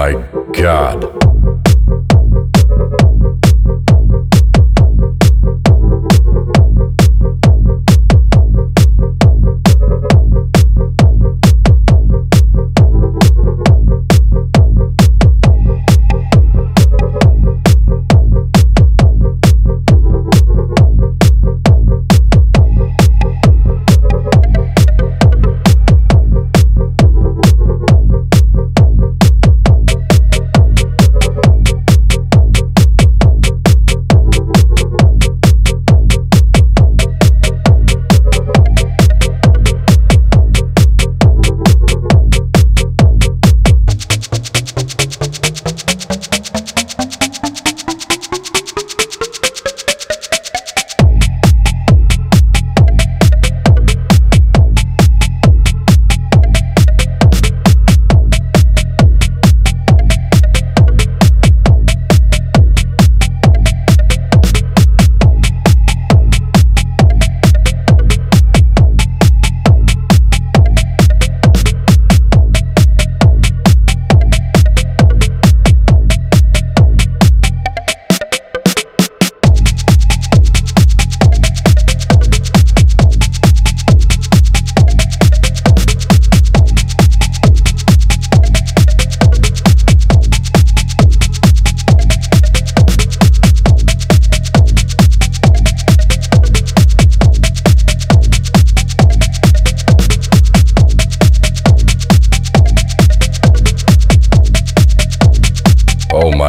my god.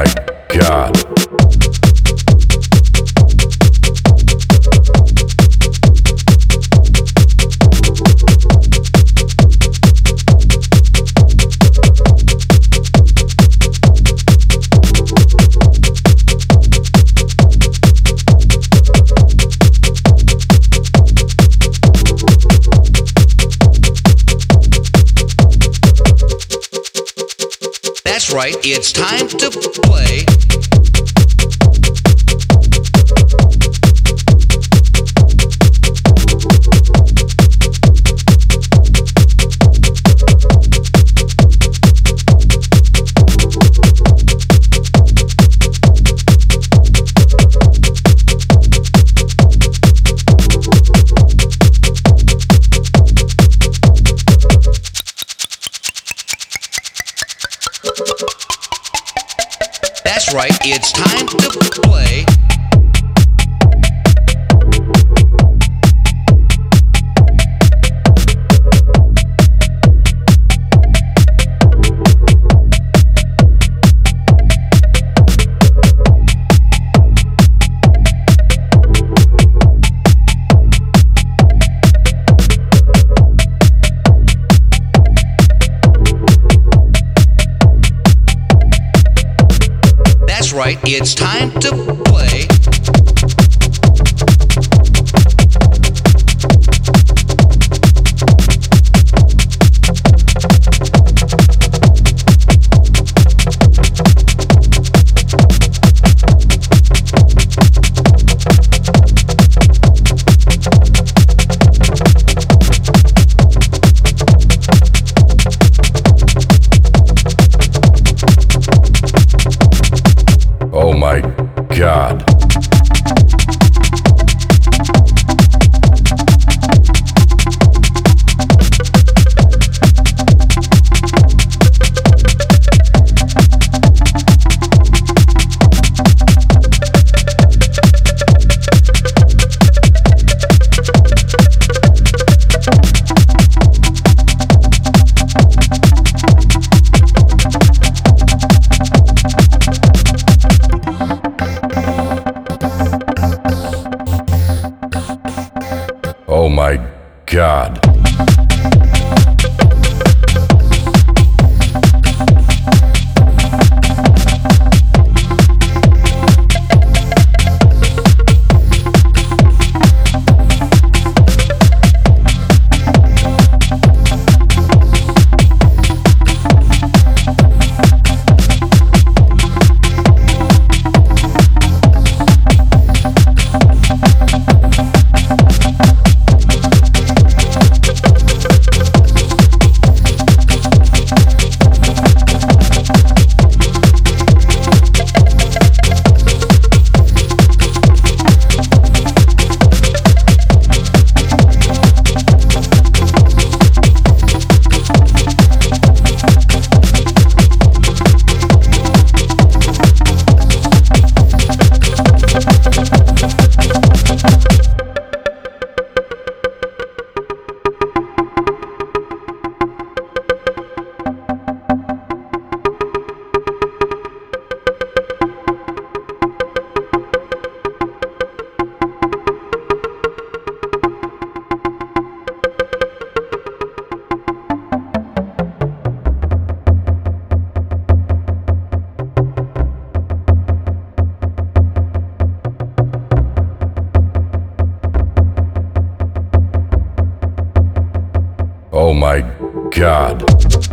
like right, it's time to play. Right, it's time to play. It's time to play. Oh my God. Oh my God.